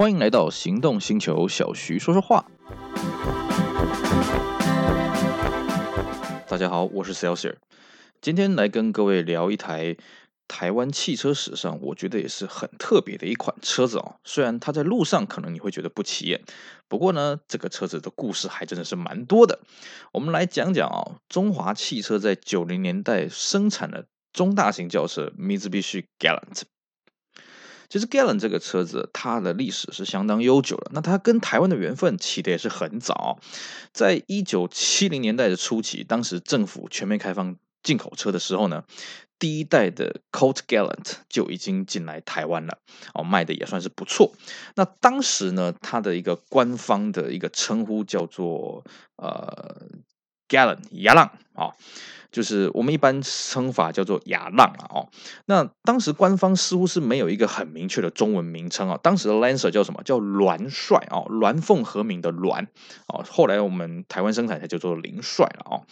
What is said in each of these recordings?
欢迎来到行动星球，小徐说说话。大家好，我是 Celsius，今天来跟各位聊一台台湾汽车史上我觉得也是很特别的一款车子哦。虽然它在路上可能你会觉得不起眼，不过呢，这个车子的故事还真的是蛮多的。我们来讲讲哦，中华汽车在九零年代生产的中大型轿车 Mitsubishi Galant。其实 Gallant 这个车子，它的历史是相当悠久了。那它跟台湾的缘分起的也是很早，在一九七零年代的初期，当时政府全面开放进口车的时候呢，第一代的 Colt Gallant 就已经进来台湾了，哦，卖的也算是不错。那当时呢，它的一个官方的一个称呼叫做呃 Gallon 雅浪啊。就是我们一般称法叫做雅浪啊，哦，那当时官方似乎是没有一个很明确的中文名称啊。当时的 Lancer 叫什么？叫鸾帅啊，鸾凤和鸣的鸾啊。后来我们台湾生产才叫做灵帅了啊。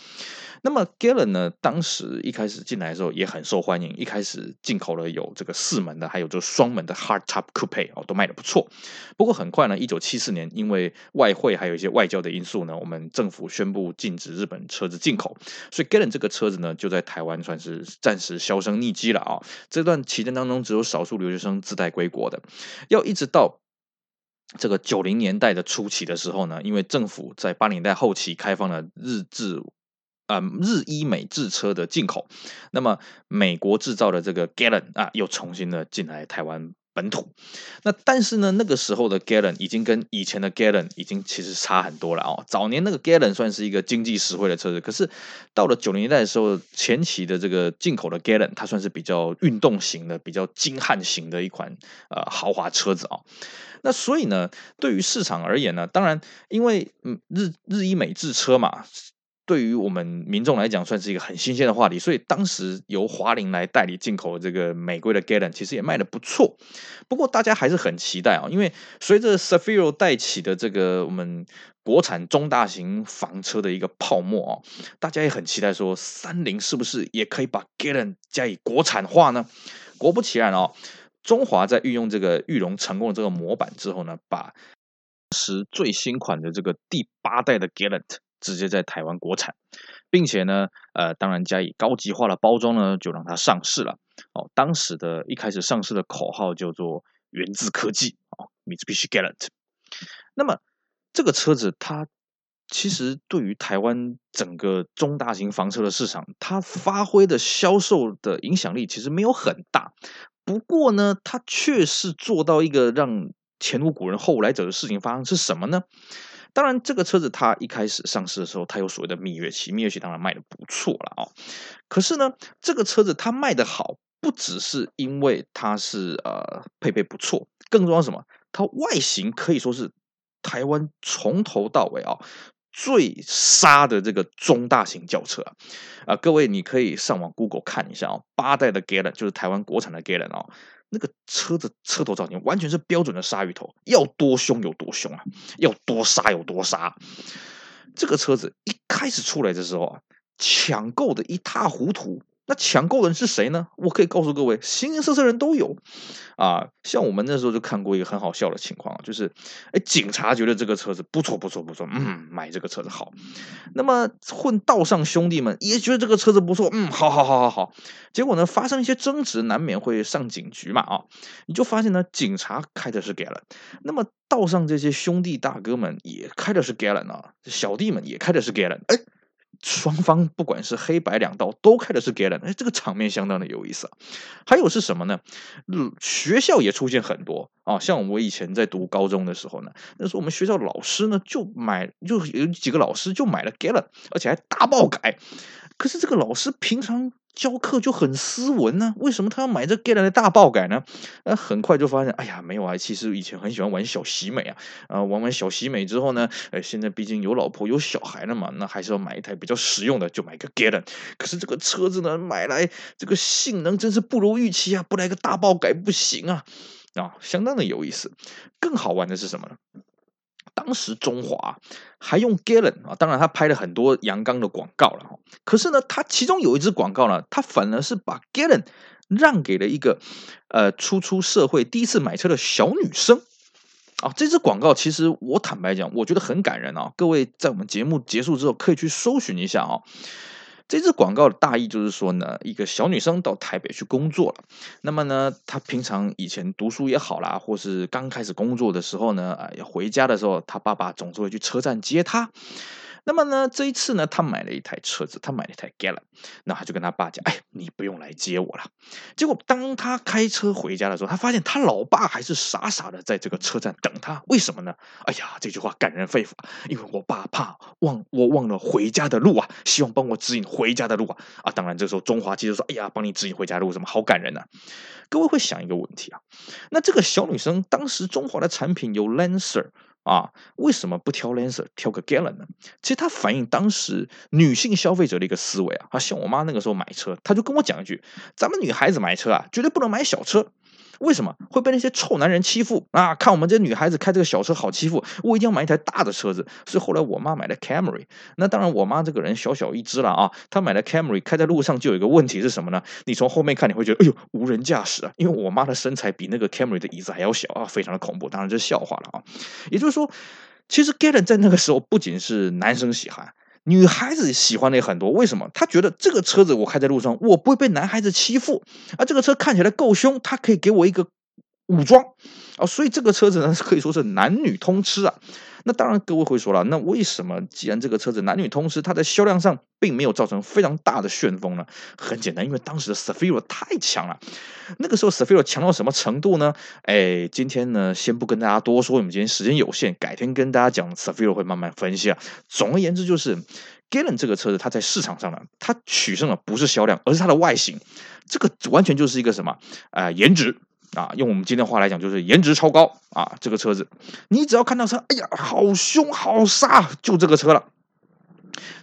那么 Galant 呢，当时一开始进来的时候也很受欢迎，一开始进口了有这个四门的，还有这个双门的 Hardtop Coupe 哦，都卖得不错。不过很快呢，一九七四年因为外汇还有一些外交的因素呢，我们政府宣布禁止日本车子进口，所以 Galant 这个车子呢就在台湾算是暂时销声匿迹了啊。这段期间当中，只有少数留学生自带归国的，要一直到这个九零年代的初期的时候呢，因为政府在八零年代后期开放了日制。啊，日伊美制车的进口，那么美国制造的这个 Gallon 啊，又重新的进来台湾本土。那但是呢，那个时候的 Gallon 已经跟以前的 Gallon 已经其实差很多了哦。早年那个 Gallon 算是一个经济实惠的车子，可是到了九零年代的时候，前期的这个进口的 Gallon，它算是比较运动型的、比较精悍型的一款呃豪华车子啊、哦。那所以呢，对于市场而言呢，当然因为嗯日日伊美制车嘛。对于我们民众来讲，算是一个很新鲜的话题，所以当时由华凌来代理进口这个美规的 Galant，其实也卖的不错。不过大家还是很期待啊，因为随着 s a f i r o 带起的这个我们国产中大型房车的一个泡沫啊，大家也很期待说，三菱是不是也可以把 Galant 加以国产化呢？果不其然哦，中华在运用这个裕隆成功的这个模板之后呢，把当时最新款的这个第八代的 Galant。直接在台湾国产，并且呢，呃，当然加以高级化的包装呢，就让它上市了。哦，当时的一开始上市的口号叫做“源自科技”哦，Mitsubishi Galant。那么这个车子它其实对于台湾整个中大型房车的市场，它发挥的销售的影响力其实没有很大。不过呢，它却是做到一个让前无古人后无来者的事情发生，是什么呢？当然，这个车子它一开始上市的时候，它有所谓的蜜月期，蜜月期当然卖得不错了啊、可是呢，这个车子它卖得好，不只是因为它是呃配备不错，更重要什么？它外形可以说是台湾从头到尾啊、最杀的这个中大型轿车啊、呃！各位你可以上网 Google 看一下哦，八代的 Galant 就是台湾国产的 Galant 哦。那个车子车头造型完全是标准的鲨鱼头，要多凶有多凶啊，要多杀有多杀。这个车子一开始出来的时候啊，抢购的一塌糊涂。那抢购的人是谁呢？我可以告诉各位，形形色色人都有啊。像我们那时候就看过一个很好笑的情况，就是，哎，警察觉得这个车子不错不错不错，嗯，买这个车子好。那么混道上兄弟们也觉得这个车子不错，嗯，好好好好好。结果呢，发生一些争执，难免会上警局嘛啊。你就发现呢，警察开的是 g a l a n 那么道上这些兄弟大哥们也开的是 g a l a n 啊，小弟们也开的是 g a l a n 哎。双方不管是黑白两道都开的是 Galant，哎，这个场面相当的有意思啊。还有是什么呢？嗯，学校也出现很多啊，像我以前在读高中的时候呢，那时候我们学校老师呢就买，就有几个老师就买了 Galant，而且还大爆改。可是这个老师平常。教课就很斯文呢，为什么他要买这 g a t 的大爆改呢？那很快就发现，哎呀，没有啊，其实以前很喜欢玩小喜美啊，啊，玩完小喜美之后呢，呃，现在毕竟有老婆有小孩了嘛，那还是要买一台比较实用的，就买个 g a t。可是这个车子呢，买来这个性能真是不如预期啊，不来个大爆改不行啊，啊，相当的有意思。更好玩的是什么呢？当时中华还用 Galen 啊，当然他拍了很多阳刚的广告了哈。可是呢，他其中有一支广告呢，他反而是把 Galen 让给了一个呃初出社会第一次买车的小女生啊，这支广告其实我坦白讲，我觉得很感人啊。各位在我们节目结束之后，可以去搜寻一下啊。这支广告的大意就是说呢，一个小女生到台北去工作了。那么呢，她平常以前读书也好啦，或是刚开始工作的时候呢，啊，要回家的时候，她爸爸总是会去车站接她。那么呢，这一次呢，他买了一台车子，他买了一台 Galant，那他就跟他爸讲：“哎，你不用来接我了。”结果当他开车回家的时候，他发现他老爸还是傻傻的在这个车站等他。为什么呢？哎呀，这句话感人肺腑，因为我爸怕忘我忘了回家的路啊，希望帮我指引回家的路啊啊！当然，这时候中华汽车说：“哎呀，帮你指引回家的路，什么好感人呢、啊？”各位会想一个问题啊，那这个小女生当时中华的产品有 Lancer。啊，为什么不挑 Lancer，挑个 Galant 呢？其实它反映当时女性消费者的一个思维啊。啊，像我妈那个时候买车，她就跟我讲一句：咱们女孩子买车啊，绝对不能买小车。为什么会被那些臭男人欺负啊？看我们这女孩子开这个小车好欺负，我一定要买一台大的车子。所以后来我妈买了 Camry。那当然，我妈这个人小小一只了啊。她买了 Camry，开在路上就有一个问题是什么呢？你从后面看你会觉得，哎呦，无人驾驶啊！因为我妈的身材比那个 Camry 的椅子还要小啊，非常的恐怖。当然这是笑话了啊。也就是说，其实 Galant 在那个时候不仅是男生喜欢。女孩子喜欢的也很多，为什么？她觉得这个车子我开在路上，我不会被男孩子欺负，而这个车看起来够凶，它可以给我一个武装啊，所以这个车子呢，可以说是男女通吃啊。那当然，各位会说了，那为什么既然这个车子男女通吃，它在销量上并没有造成非常大的旋风呢？很简单，因为当时的 Cefiro 太强了。那个时候 Cefiro 强到什么程度呢？哎，今天呢，先不跟大家多说，我们今天时间有限，改天跟大家讲 Cefiro 会慢慢分析啊。总而言之，就是 Galen 这个车子，它在市场上呢，它取胜的不是销量，而是它的外形。这个完全就是一个什么啊、颜值。啊，用我们今天话来讲，就是颜值超高啊！这个车子，你只要看到车，哎呀，好凶好杀，就这个车了。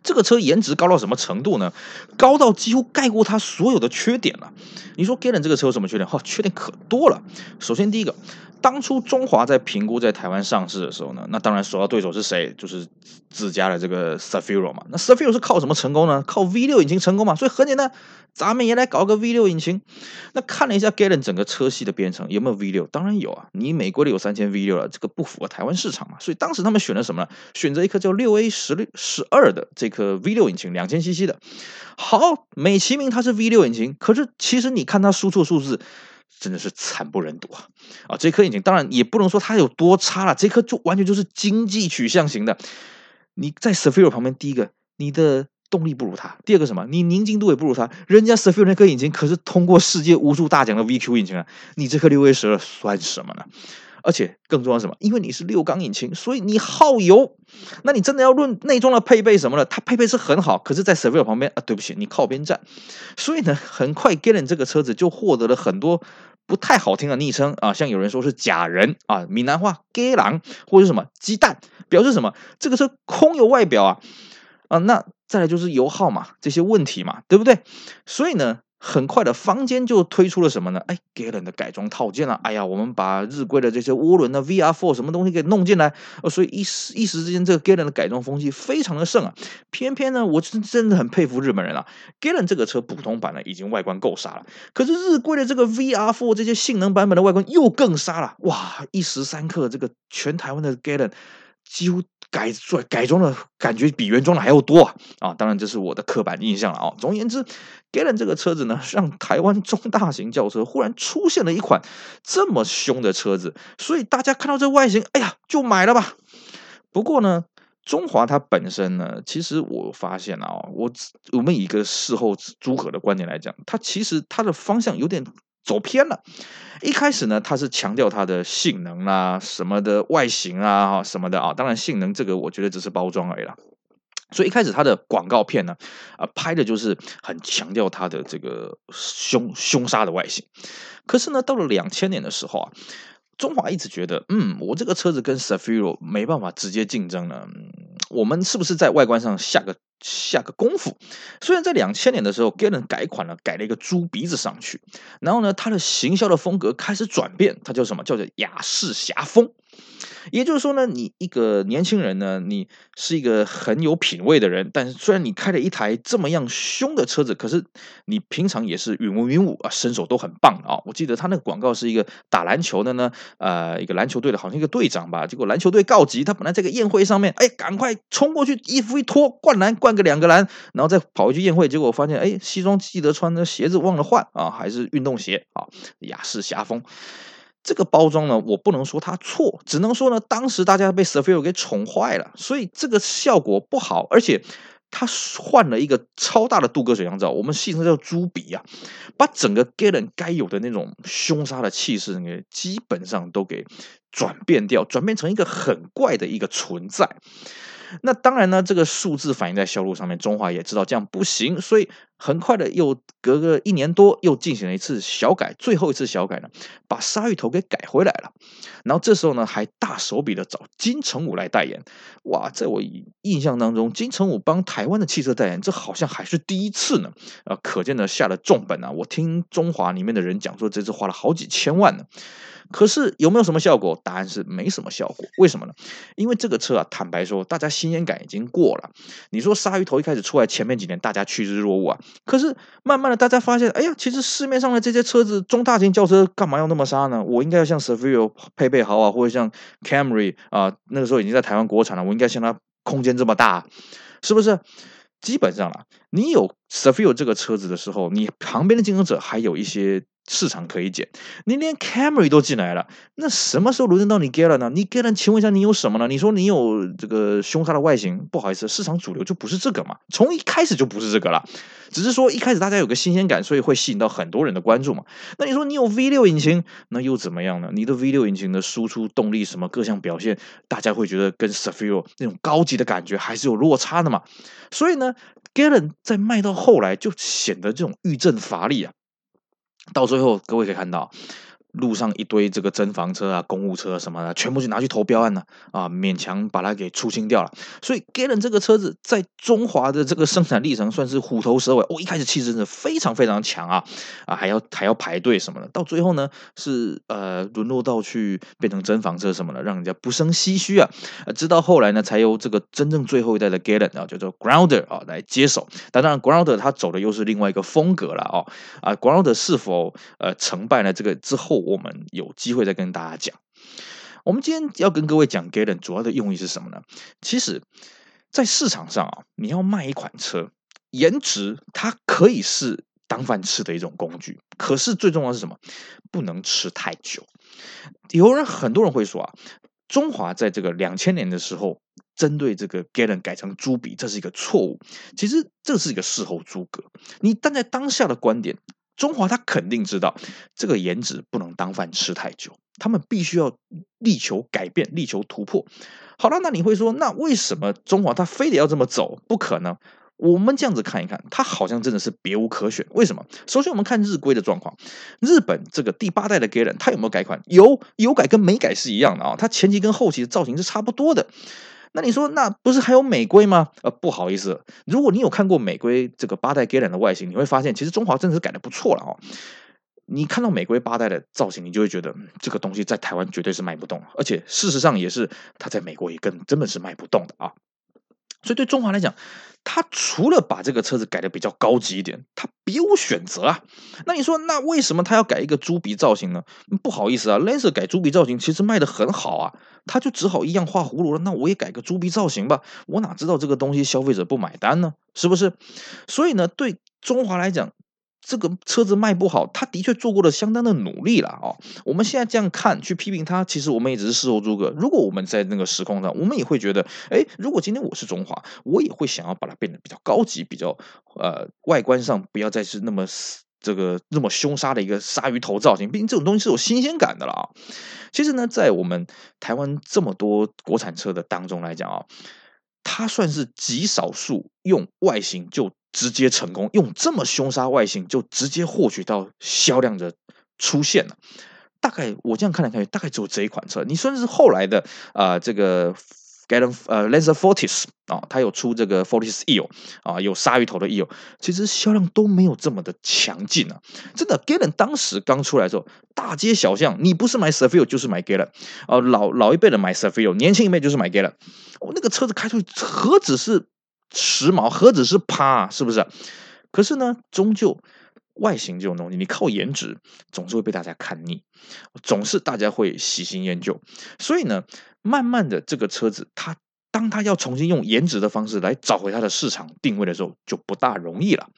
这个车颜值高到什么程度呢？高到几乎盖过它所有的缺点了。你说 Galant 这个车有什么缺点？哈，缺点可多了。首先第一个。当初中华在评估在台湾上市的时候呢，那当然首要对手是谁？就是自家的这个 Cefiro 嘛。那 Cefiro 是靠什么成功呢？靠 V6 引擎成功嘛。所以很简单，咱们也来搞个 V6 引擎。那看了一下 Galant 整个车系的编程，有没有 V6？当然有啊。你美国的有三千 V6 了，这个不符合台湾市场嘛。所以当时他们选了什么呢？选择一颗叫六 A 十六十二的这颗 V6 引擎，两千 CC 的。好，美其名它是 V6 引擎，可是其实你看它输出数字。真的是惨不忍睹啊！啊，这颗引擎当然也不能说它有多差了，这颗就完全就是经济取向型的。你在 Sefiro 旁边，第一个你的动力不如它，第二个什么？你宁静度也不如它。人家 Sefiro 那颗引擎可是通过世界无数大奖的 VQ 引擎啊，你这颗六 A 十二算什么呢？而且更重要什么？因为你是六缸引擎，所以你耗油。那你真的要论内装的配备什么的，它配备是很好，可是，在 Cefiro 旁边啊，对不起，你靠边站。所以呢，很快 Galant 这个车子就获得了很多不太好听的昵称啊，像有人说是假人啊，闽南话 “gay 狼”或者什么鸡蛋，表示什么？这个车空有外表啊啊，那再来就是油耗嘛，这些问题嘛，对不对？所以呢。很快的，坊间就推出了什么呢？哎，Galen 的改装套件了。哎呀，我们把日规的这些涡轮的 VR4 什么东西给弄进来，呃，所以一时一时之间，这个 Galen 的改装风气非常的盛啊。偏偏呢，我真真的很佩服日本人啊。Galen 这个车普通版呢已经外观够杀了，可是日规的这个 VR4 这些性能版本的外观又更杀了。哇，一时三刻，这个全台湾的 Galen 几乎。改装改装的感觉比原装的还要多啊！啊，当然这是我的刻板印象了啊。总而言之，Galen 这个车子呢，让台湾中大型轿车忽然出现了一款这么凶的车子，所以大家看到这外形，哎呀，就买了吧。不过呢，中华它本身呢，其实我发现啊，我我们以一个事后诸葛的观点来讲，它其实它的方向有点。走偏了，一开始呢，它是强调它的性能啊，什么的外形啊，什么的啊，当然性能这个我觉得只是包装而已啦。所以一开始它的广告片呢，啊，拍的就是很强调它的这个凶凶杀的外形。可是呢，到了两千年的时候啊，中华一直觉得，嗯，我这个车子跟 s a f i r o 没办法直接竞争呢，我们是不是在外观上下个？下个功夫，虽然在两千年的时候，Gallon 改款了，改了一个猪鼻子上去，然后呢，它的行销的风格开始转变，它叫什么？叫做雅士侠风也就是说呢，你一个年轻人呢，你是一个很有品味的人，但是虽然你开了一台这么样凶的车子，可是你平常也是云文云武啊，身手都很棒啊。我记得他那个广告是一个打篮球的呢，呃，一个篮球队的好像一个队长吧，结果篮球队告急，他本来在个宴会上面，哎，赶快冲过去，衣服一脱，灌篮灌个两个篮，然后再跑回去宴会，结果发现，哎，西装记得穿的鞋子忘了换啊，还是运动鞋啊，雅士侠风。这个包装呢，我不能说它错，只能说呢，当时大家被 Cefiro 给宠坏了，所以这个效果不好，而且他换了一个超大的镀铬水箱罩，我们戏称叫猪鼻啊，把整个 Galen 该有的那种凶杀的气势给基本上都给转变掉，转变成一个很怪的一个存在。那当然呢，这个数字反映在销路上面，中华也知道这样不行，所以很快的又隔个一年多，又进行了一次小改，最后一次小改呢，把鲨鱼头给改回来了。然后这时候呢，还大手笔的找金城武来代言。哇，在我印象当中，金城武帮台湾的汽车代言，这好像还是第一次呢。啊，可见呢下了重本啊。我听中华里面的人讲说，这次花了好几千万呢。可是有没有什么效果？答案是没什么效果。为什么呢？因为这个车啊，坦白说，大家新鲜感已经过了。你说鲨鱼头一开始出来前面几年，大家趋之若鹜啊。可是慢慢的，大家发现，哎呀，其实市面上的这些车子，中大型轿车干嘛要那么杀呢？我应该要像 Cefiro 配备好啊，或者像 Camry 啊，那个时候已经在台湾国产了，我应该像它空间这么大，是不是？基本上啊，你有 Cefiro 这个车子的时候，你旁边的竞争者还有一些。市场可以捡，你连 Camry 都进来了，那什么时候轮得到你 Galant 呢？你 Galant，请问一下，你有什么呢？你说你有这个凶杀的外形，不好意思，市场主流就不是这个嘛，从一开始就不是这个了，只是说一开始大家有个新鲜感，所以会吸引到很多人的关注嘛。那你说你有 V6 引擎，那又怎么样呢？你的 V6 引擎的输出动力什么各项表现，大家会觉得跟 Sefiro 那种高级的感觉还是有落差的嘛。所以呢，Galant 在卖到后来就显得这种欲振乏力啊。到最后，各位可以看到。路上一堆这个珍房车啊、公务车什么的，全部就拿去投标案了啊，勉强把它给出清掉了。所以 Galen 这个车子在中华的这个生产历程算是虎头蛇尾。哦、一开始气势真的非常非常强啊啊，还要还要排队什么的。到最后呢，是呃沦落到去变成珍房车什么的，让人家不胜唏嘘啊。直到后来呢，才由这个真正最后一代的 Galen 啊，叫做 Grounder 啊来接手。但当然，Grounder 他走的又是另外一个风格了哦啊，Grounder 是否呃成败呢？这个之后。我们有机会再跟大家讲。我们今天要跟各位讲 Galen 主要的用意是什么呢？其实，在市场上啊，你要卖一款车，颜值它可以是当饭吃的一种工具，可是最重要是什么？不能吃太久。有人很多人会说啊，中华在这个两千年的时候，针对这个 Galen 改成猪鼻，这是一个错误。其实这是一个事后诸葛。你站在当下的观点。中华他肯定知道这个颜值不能当饭吃太久，他们必须要力求改变，力求突破。好了，那你会说，那为什么中华他非得要这么走？不可能。我们这样子看一看，他好像真的是别无可选。为什么？首先我们看日规的状况，日本这个第八代的 Galant，它有没有改款？有，有改跟没改是一样的啊，它前期跟后期的造型是差不多的。那你说，那不是还有美规吗？呃，不好意思，如果你有看过美规这个八代 g a l a n 的外形，你会发现其实中华真的是改的不错了哦。你看到美规八代的造型，你就会觉得这个东西在台湾绝对是卖不动，而且事实上也是，它在美国也根根本是卖不动的啊。所以对中华来讲，他除了把这个车子改的比较高级一点，他别无选择啊。那你说，那为什么他要改一个猪鼻造型呢？不好意思啊，Lancer 改猪鼻造型其实卖的很好啊，他就只好一样画葫芦了。那我也改个猪鼻造型吧，我哪知道这个东西消费者不买单呢？是不是？所以呢，对中华来讲。这个车子卖不好，他的确做过了相当的努力了啊！我们现在这样看，去批评他，其实我们也只是事后诸葛。如果我们在那个时空上，我们也会觉得，哎，如果今天我是中华，我也会想要把它变得比较高级，比较呃外观上不要再是那么这个那么凶杀的一个鲨鱼头造型。毕竟这种东西是有新鲜感的了啊！其实呢，在我们台湾这么多国产车的当中来讲啊，它算是极少数用外形就。直接成功，用这么凶杀外形就直接获取到销量的出现了。大概我这样看来看去，大概只有这一款车。你算是后来的啊、这个 Gallon 呃 Lancer Fortis 啊，它有出这个 Fortis Eel 啊，有鲨鱼头的 Eel，其实销量都没有这么的强劲啊。真的，Gallon 当时刚出来的时候，大街小巷你不是买 s e r v i l 就是买 Gallon 啊，老老一辈的买 s e r v i l 年轻一辈就是买 Gallon。我、哦、那个车子开出去，何止是时髦，何止是趴、是不是？可是呢，终究。外形这种东西，你靠颜值总是会被大家看腻，总是大家会喜新厌旧，所以呢，慢慢的这个车子，它当它要重新用颜值的方式来找回它的市场定位的时候，就不大容易了。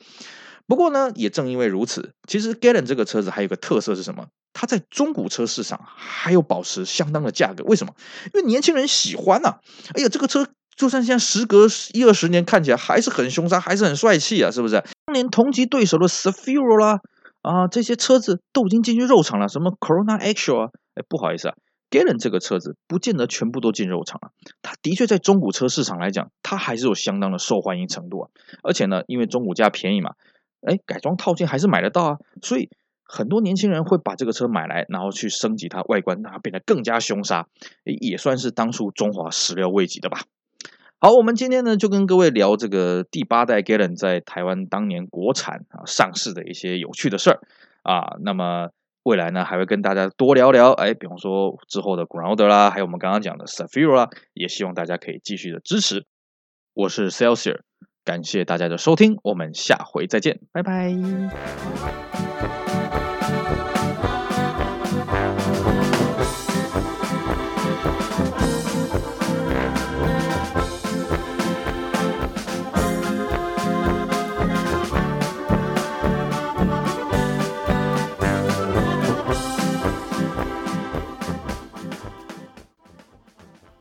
不过呢，也正因为如此，其实 Gallon 这个车子还有个特色是什么？它在中古车市场还有保持相当的价格。为什么？因为年轻人喜欢呐、啊。哎呀，这个车。就算现在时隔一二十年，看起来还是很凶杀，还是很帅气啊，是不是？当年同级对手的 Seville 啦，啊，这些车子都已经进去肉场了，什么 Corona Actual 啊，哎，不好意思啊，Galen 这个车子不见得全部都进肉场啊。它的确在中古车市场来讲，它还是有相当的受欢迎程度啊。而且呢，因为中古价便宜嘛，哎，改装套件还是买得到啊。所以很多年轻人会把这个车买来，然后去升级它外观，让它变得更加凶杀，也算是当初中华始料未及的吧。好，我们今天呢就跟各位聊这个第八代 Gallon 在台湾当年国产啊上市的一些有趣的事儿啊。那么未来呢还会跟大家多聊聊，哎，比方说之后的 Grounder 啦，还有我们刚刚讲的 Seville 啦，也希望大家可以继续的支持。我是 Celsior，感谢大家的收听，我们下回再见，拜拜。